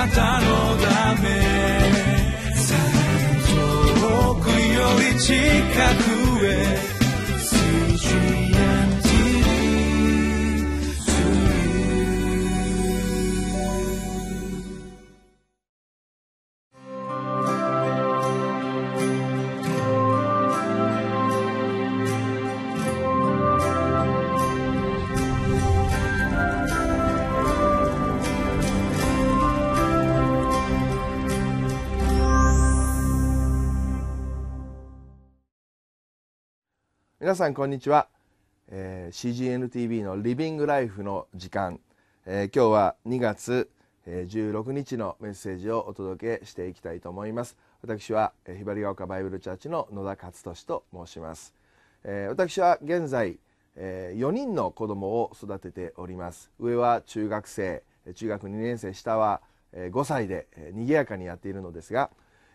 なたのため。遠くより近く。皆さんこんにちは、えー、CGNTV のリビングライフの時間、えー、今日は2月16日のメッセージをお届けしていきたいと思います。私はひばりが丘バイブルチャーチの野田勝利と申します、えー、私は現在、えー、4人の子供を育てております。上は中学生中学2年生下は5歳で賑やかにやっているのですが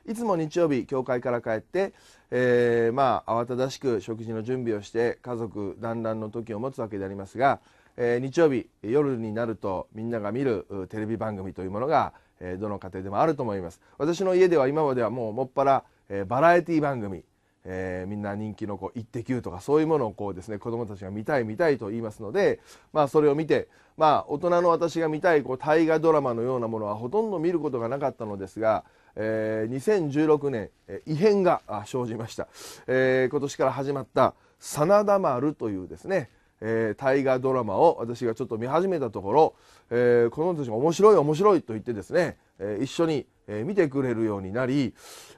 いつも日曜日教会から帰って、えー、まあ慌ただしく食事の準備をして家族団らんの時を持つわけでありますが、えー、日曜日夜になるとみんなが見るテレビ番組というものが、えー、どの家庭でもあると思います私の家では今まではもうもっぱら、えー、バラエティ番組えー、みんな人気のこう「イッテ Q!」とかそういうものをこうですね子どもたちが見たい見たいと言いますので、まあ、それを見て、まあ、大人の私が見たいこう大河ドラマのようなものはほとんど見ることがなかったのですがえー、2016年、えー、異変が生じました、えー、今年から始まった「真田丸」というですね、えー、大河ドラマを私がちょっと見始めたところ、えー、この人たちが面白い面白いと言ってですね、え、一緒にえ、見てくれるようになり、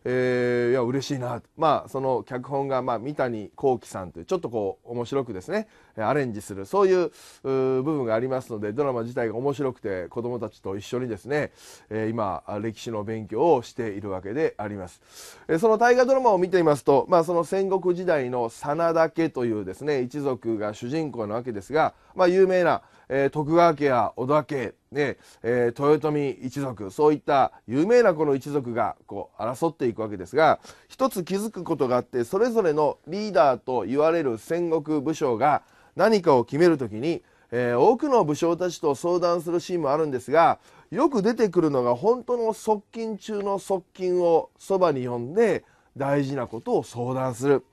えー、いや嬉しいな。まあその脚本が、まあ、三谷幸喜さんというちょっとこう面白くですねアレンジするそういう部分がありますのでドラマ自体が面白くて子どもたちと一緒にですね、えー、今歴史の勉強をしているわけであります、え、その大河ドラマを見ていますと、まあ、その戦国時代の真田家というですね一族が主人公なわけですが、まあ、有名なえー、徳川家や織田家、ねえー、豊臣一族そういった有名なこの一族がこう争っていくわけですが一つ気づくことがあってそれぞれのリーダーと言われる戦国武将が何かを決める時に、えー、多くの武将たちと相談するシーンもあるんですがよく出てくるのが本当の側近中の側近をそばに呼んで大事なことを相談する。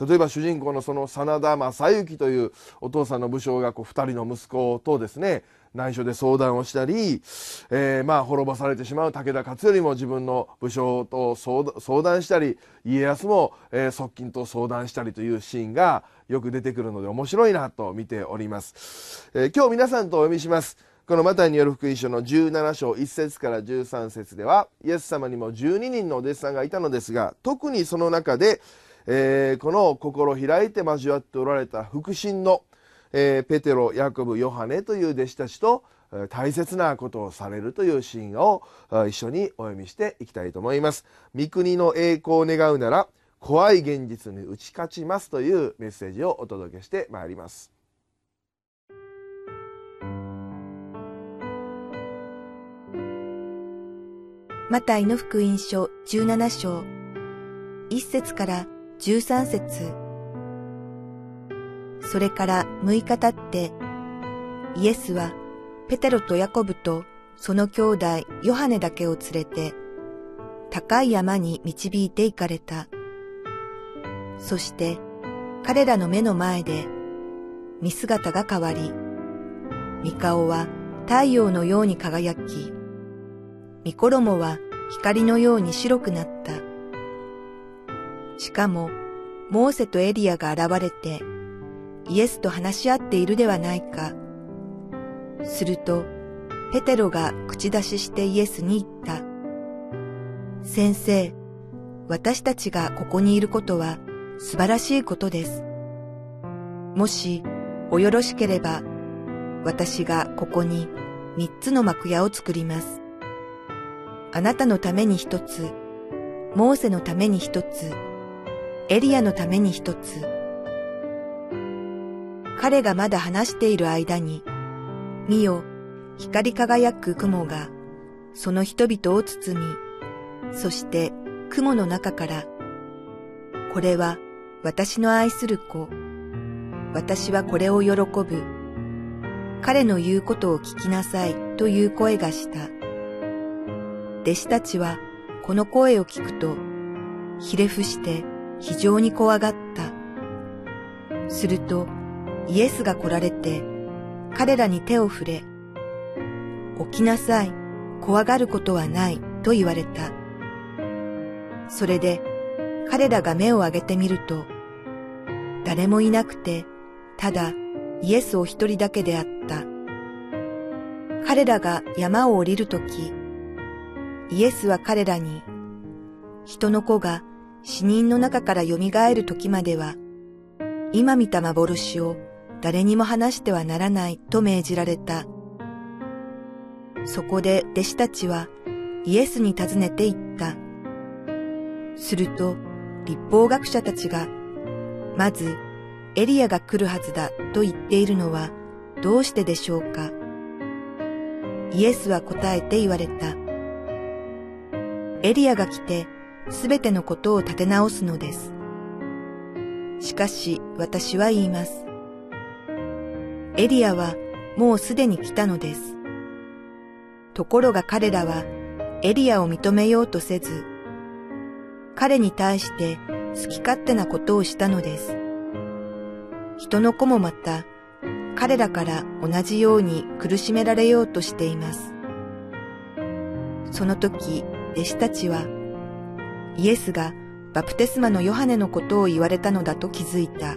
例えば主人公のその真田正幸というお父さんの武将がこう2人の息子とですね内緒で相談をしたり、えー、まあ滅ぼされてしまう武田勝頼も自分の武将と相談したり家康も、えー、側近と相談したりというシーンがよく出てくるので面白いなと見ております、えー、今日皆さんとお読みします。このマタイによる福音書の17章1節から13節ではイエス様にも12人のお弟子さんがいたのですが特にその中でえー、この心開いて交わっておられた腹心の、えー、ペテロヤコブヨハネという弟子たちと大切なことをされるというシーンを一緒にお読みしていきたいと思います。三国の栄光を願うなら怖い現実に打ち勝ちますというメッセージをお届けしてまいります。マタイの福音書17章1節から13節それから6日経って、イエスはペテロとヤコブとその兄弟ヨハネだけを連れて、高い山に導いて行かれた。そして彼らの目の前で見姿が変わり、見顔は太陽のように輝き、見衣は光のように白くなった。しかも、モーセとエリアが現れて、イエスと話し合っているではないか。すると、ペテロが口出ししてイエスに言った。先生、私たちがここにいることは素晴らしいことです。もし、およろしければ、私がここに三つの幕屋を作ります。あなたのために一つ、モーセのために一つ、エリアのために一つ。彼がまだ話している間に、見よ、光り輝く雲が、その人々を包み、そして雲の中から、これは私の愛する子、私はこれを喜ぶ、彼の言うことを聞きなさいという声がした。弟子たちはこの声を聞くと、ひれ伏して非常に怖がった。すると、イエスが来られて、彼らに手を触れ、起きなさい、怖がることはない、と言われた。それで、彼らが目を上げてみると、誰もいなくて、ただイエスお一人だけであった。彼らが山を降りるとき、イエスは彼らに、人の子が死人の中から蘇る時までは、今見た幻を誰にも話してはならないと命じられた。そこで弟子たちはイエスに尋ねて言った。すると立法学者たちが、まずエリアが来るはずだと言っているのはどうしてでしょうかイエスは答えて言われた。エリアが来てすべてのことを立て直すのです。しかし私は言います。エリアはもうすでに来たのです。ところが彼らはエリアを認めようとせず、彼に対して好き勝手なことをしたのです。人の子もまた彼らから同じように苦しめられようとしています。その時、弟子たちはイエスがバプテスマのヨハネのことを言われたのだと気づいた。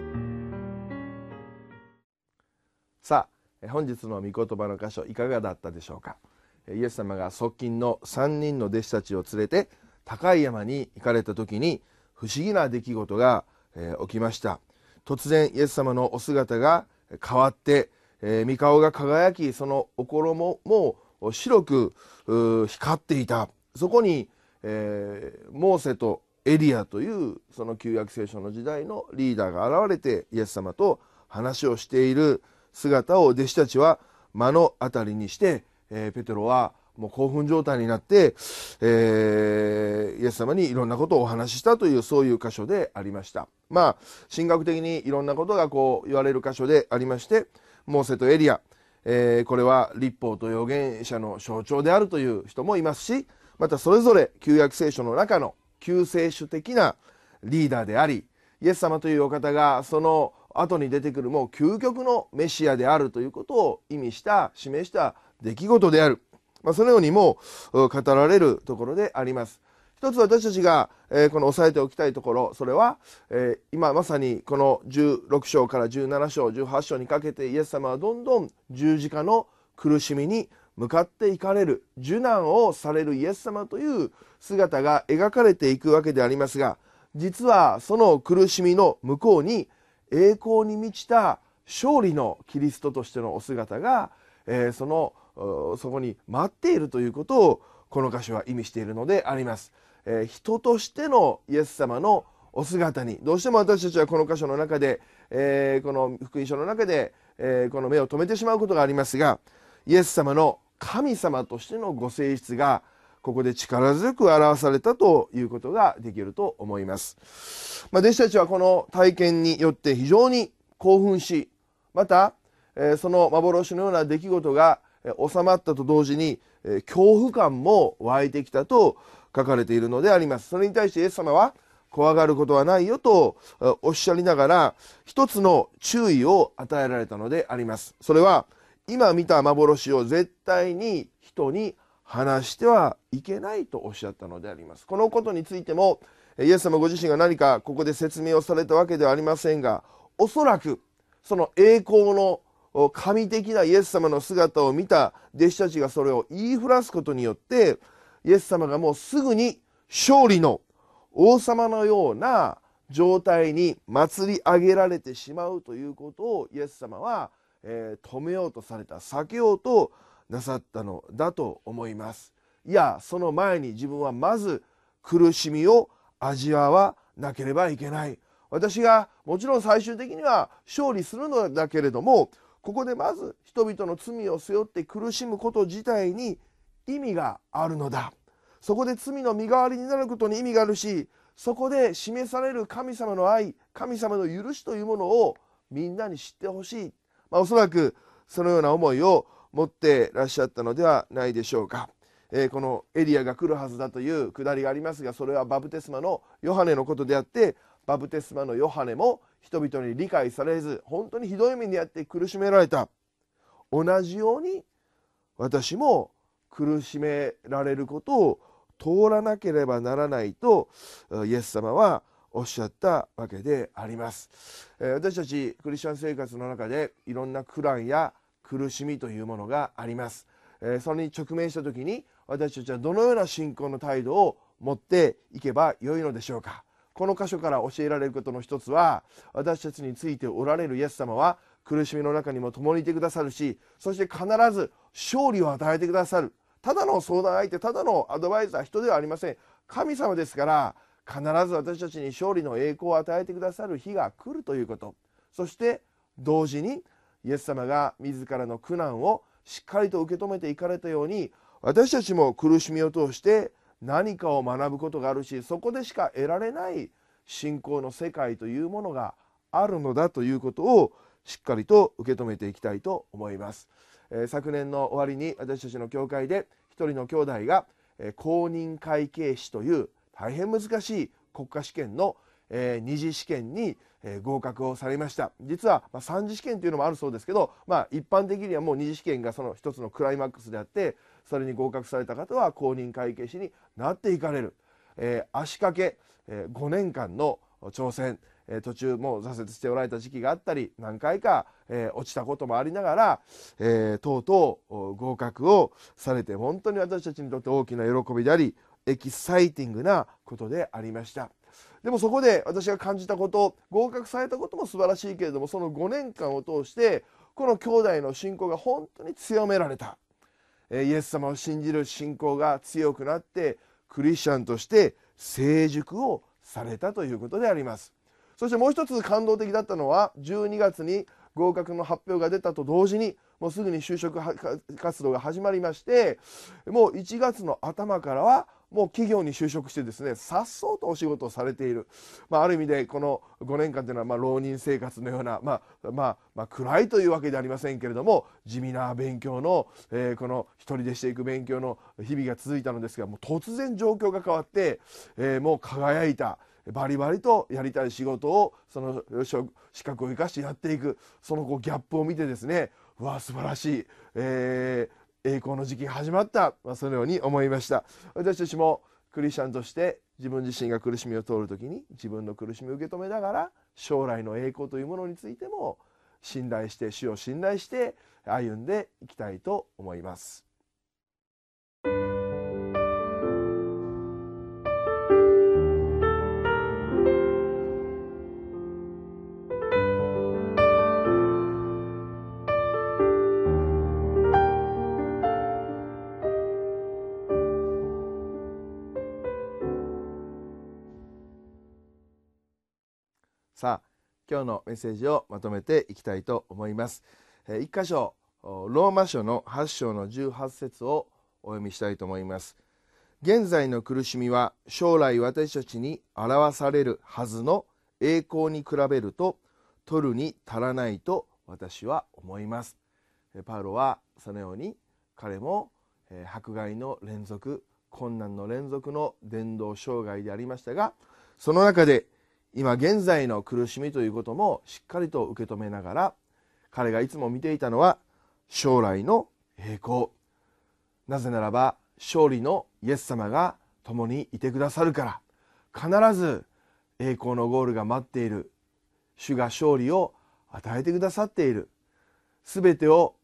さあ、本日の御言葉の箇所いかがだったでしょうか？イエス様が側近の3人の弟子たちを連れて高い山に行かれた時に不思議な出来事が起きました。突然イエス様のお姿が変わって、え、御顔が輝きそのお衣も白く光っていたそこに、えー、モーセとエリアというその旧約聖書の時代のリーダーが現れてイエス様と話をしている姿を弟子たちは目の当たりにして、えー、ペテロはもう興奮状態になって、えー、イエス様にいろんなことをお話ししたというそういう箇所でありました。まあ神学的にいろんなことがこう言われる箇所でありましてモーセとエリア、えー、これは立法と預言者の象徴であるという人もいますしまたそれぞれ旧約聖書の中の救世主的なリーダーでありイエス様というお方がその後に出てくるもう究極のメシアであるということを意味した示した出来事である。まあ、そのようにも語られるところであります。一つ私たちが、えー、この押さえておきたいところそれは、えー、今まさにこの16章から17章18章にかけてイエス様はどんどん十字架の苦しみに向かっていかれる受難をされるイエス様という姿が描かれていくわけでありますが実はその苦しみの向こうに栄光に満ちた勝利のキリストとしてのお姿が、えー、そのそこに待っているということをこの箇所は意味しているのであります。えー、人としてのイエス様のお姿にどうしても私たちはこの箇所の中で、えー、この福音書の中で、えー、この目を留めてしまうことがありますがイエス様の神様としてのご性質がここで力強く表されたということができると思います。まあ、弟子たちはこの体験によって非常に興奮しまた、え、その幻のような出来事が収まったと同時にえ恐怖感も湧いてきたと書かれているのであります。それに対してイエス様は怖がることはないよとおっしゃりながら一つの注意を与えられたのであります。それは今見た幻を絶対に人に話してはいけないとおっしゃったのであります。このことについてもイエス様ご自身が何かここで説明をされたわけではありませんがおそらくその栄光の神的なイエス様の姿を見た弟子たちがそれを言いふらすことによってイエス様がもうすぐに勝利の王様のような状態に祭り上げられてしまうということをイエス様は、えー、止めようとされた避けようとなさったのだと思います。いやその前に自分はまず苦しみを味わわなければいけない。私がもちろん最終的には勝利するのだけれどもここでまず人々の罪を背負って苦しむこと自体に意味があるのだそこで罪の身代わりになることに意味があるしそこで示される神様の愛神様の許しというものをみんなに知ってほしい、まあ、おそらくそのような思いを持ってらっしゃったのではないでしょうか。えー、このエリアが来るはずだというくだりがありますがそれはバプテスマのヨハネのことであってバプテスマのヨハネも人々に理解されず本当にひどい目にあって苦しめられた。同じように私も苦しめられることを通らなければならないとイエス様はおっしゃったわけでありますえ。私たちクリスチャン生活の中でいろんな苦難や苦しみというものがありますえ。それに直面した時に私たちはどのような信仰の態度を持っていけばよいのでしょうか。この箇所から教えられることの一つは私たちについておられるイエス様は苦しみの中にも共にいてくださるしそして必ず勝利を与えてくださるただの相談相手ただのアドバイザー人ではありません神様ですから必ず私たちに勝利の栄光を与えてくださる日が来るということそして同時にイエス様が自らの苦難をしっかりと受け止めていかれたように私たちも苦しみを通して何かを学ぶことがあるしそこでしか得られない信仰の世界というものがあるのだということをしっかりと受け止めていきたいと思います。えー、昨年の終わりに私たちの教会で一人の兄弟が、えー、公認会計士という大変難しい国家試験の、えー、二次試験に、えー、合格をされました。実は、まあ、三次試験というのもあるそうですけど、まあ、一般的にはもう二次試験がその一つのクライマックスであってそれに合格された方は公認会計士になっていかれる、えー、足掛け、えー、5年間の挑戦、えー、途中もう挫折しておられた時期があったり何回か、えー、落ちたこともありながら、えー、とうとう合格をされて本当に私たちにとって大きな喜びでありエキサイティングなことでありました。でもそこで私が感じたこと合格されたことも素晴らしいけれどもその5年間を通してこの兄弟の信仰が本当に強められた。イエス様を信じる信仰が強くなってクリスチャンとして成熟をされたということであります。そしてもう一つ感動的だったのは12月に合格の発表が出たと同時にもうすぐに就職活動が始まりましてもう1月の頭からはもう企業に就職してですねさっそうとお仕事をされている、まあ、ある意味でこの5年間というのはま浪人生活のような、まあまあ、まあ、暗いというわけではありませんけれども地味な勉強の、えー、この一人でしていく勉強の日々が続いたのですがもう突然状況が変わって、えー、もう輝いたバリバリとやりたい仕事をその資格を生かしてやっていくそのこうギャップを見てですねうわ素晴らしい、えー、栄光の時期が始まった、まあ、そのように思いました私たちもクリスチャンとして自分自身が苦しみを通る時に自分の苦しみを受け止めながら将来の栄光というものについても信頼して主を信頼して歩んでいきたいと思います。今日のメッセージをまとめていきたいと思います。一箇所ローマ書の8章の18節をお読みしたいと思います。現在の苦しみは将来私たちに表されるはずの栄光に比べると取るに足らないと私は思います。パウロはそのように彼も迫害の連続困難の連続の伝道障害でありましたがその中で今現在の苦しみということもしっかりと受け止めながら彼がいつも見ていたのは将来の栄光。なぜならば勝利のイエス様が共にいてくださるから。必ず栄光のゴールが待っている。主が勝利を与えてくださっている。全てを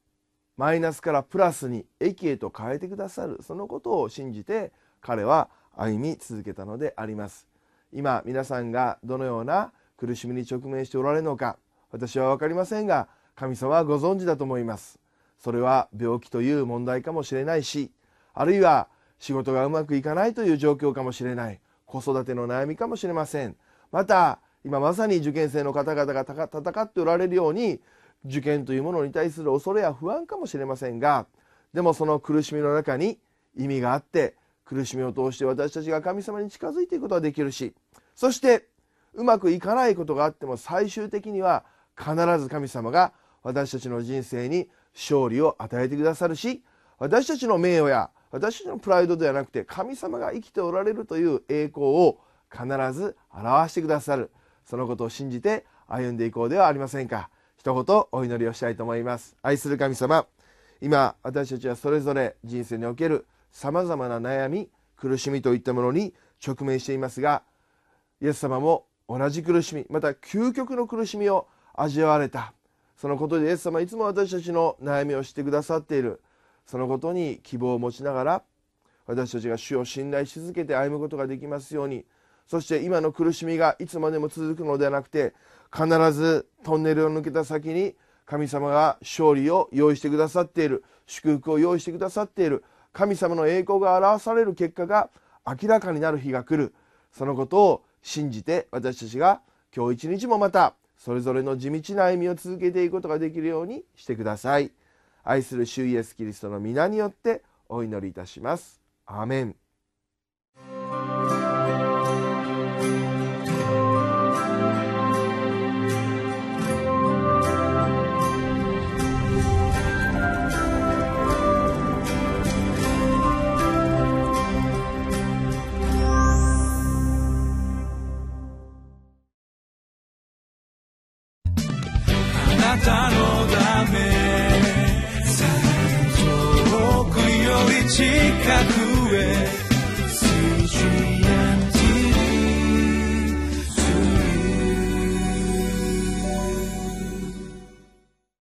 マイナスからプラスに益へと変えてくださる。そのことを信じて彼は歩み続けたのであります。今皆さんがどのような苦しみに直面しておられるのか私は分かりませんが神様はご存知だと思います。それは病気という問題かもしれないしあるいは仕事がうまくいかないという状況かもしれない。子育ての悩みかもしれません。また今まさに受験生の方々が戦っておられるように受験というものに対する恐れや不安かもしれませんがでもその苦しみの中に意味があって苦しみを通して私たちが神様に近づいていくことができるしそしてうまくいかないことがあっても最終的には必ず神様が私たちの人生に勝利を与えてくださるし私たちの名誉や私たちのプライドではなくて神様が生きておられるという栄光を必ず表してくださる。そのことを信じて歩んでいこうではありませんか。一言お祈りをしたいと思います。愛する神様今私たちはそれぞれ人生におけるさまざまな悩み苦しみといったものに直面していますがイエス様も同じ苦しみまた究極の苦しみを味わわれた。そのことでイエス様いつも私たちの悩みを知ってくださっている。そのことに希望を持ちながら私たちが主を信頼し続けて歩むことができますように。そして今の苦しみがいつまでも続くのではなくて必ずトンネルを抜けた先に神様が勝利を用意してくださっている。祝福を用意してくださっている。神様の栄光が表される結果が明らかになる日が来る。そのことを信じて私たちが今日一日もまたそれぞれの地道な歩みを続けていくことができるようにしてください。愛する主イエスキリストの皆によってお祈りいたします。アーメン。